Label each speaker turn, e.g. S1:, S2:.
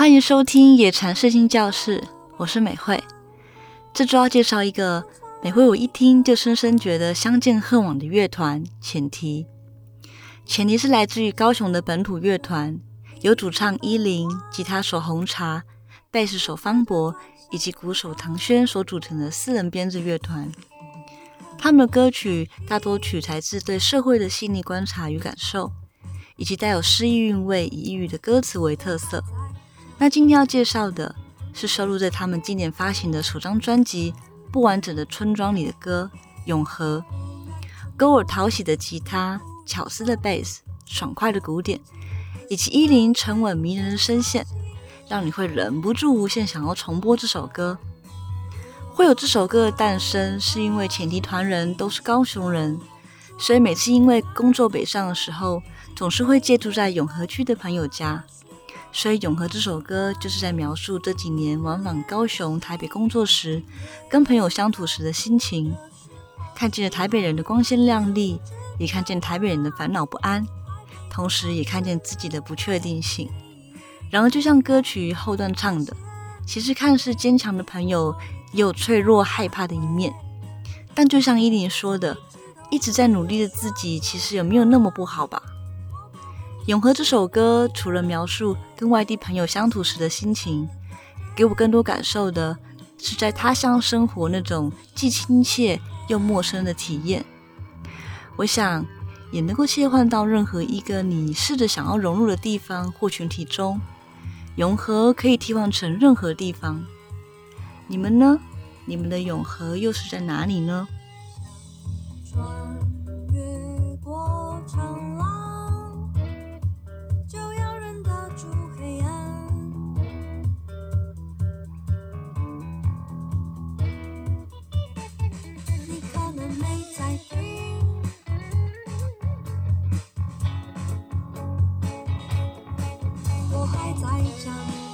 S1: 欢迎收听野禅视听教室，我是美惠。这周要介绍一个美惠，我一听就深深觉得相见恨晚的乐团——前提。前提是来自于高雄的本土乐团，由主唱依林、吉他手红茶、贝斯手方博以及鼓手唐轩所组成的四人编制乐团。他们的歌曲大多取材自对社会的细腻观察与感受，以及带有诗意韵味、以抑郁的歌词为特色。那今天要介绍的是收录在他们今年发行的首张专辑《不完整的村庄》里的歌《永和》。勾尔讨喜的吉他、巧思的贝斯、爽快的鼓点，以及依林沉稳迷人的声线，让你会忍不住无限想要重播这首歌。会有这首歌的诞生，是因为前提团人都是高雄人，所以每次因为工作北上的时候，总是会借住在永和区的朋友家。所以《永和》这首歌就是在描述这几年往返高雄、台北工作时，跟朋友相处时的心情。看见了台北人的光鲜亮丽，也看见台北人的烦恼不安，同时也看见自己的不确定性。然而，就像歌曲后段唱的，其实看似坚强的朋友。也有脆弱、害怕的一面，但就像依林说的，一直在努力的自己，其实也没有那么不好吧？《永和》这首歌除了描述跟外地朋友相处时的心情，给我更多感受的是在他乡生活那种既亲切又陌生的体验。我想也能够切换到任何一个你试着想要融入的地方或群体中，《永和》可以替换成任何地方。你们呢？你们的永和又是在哪里呢？
S2: 还在涨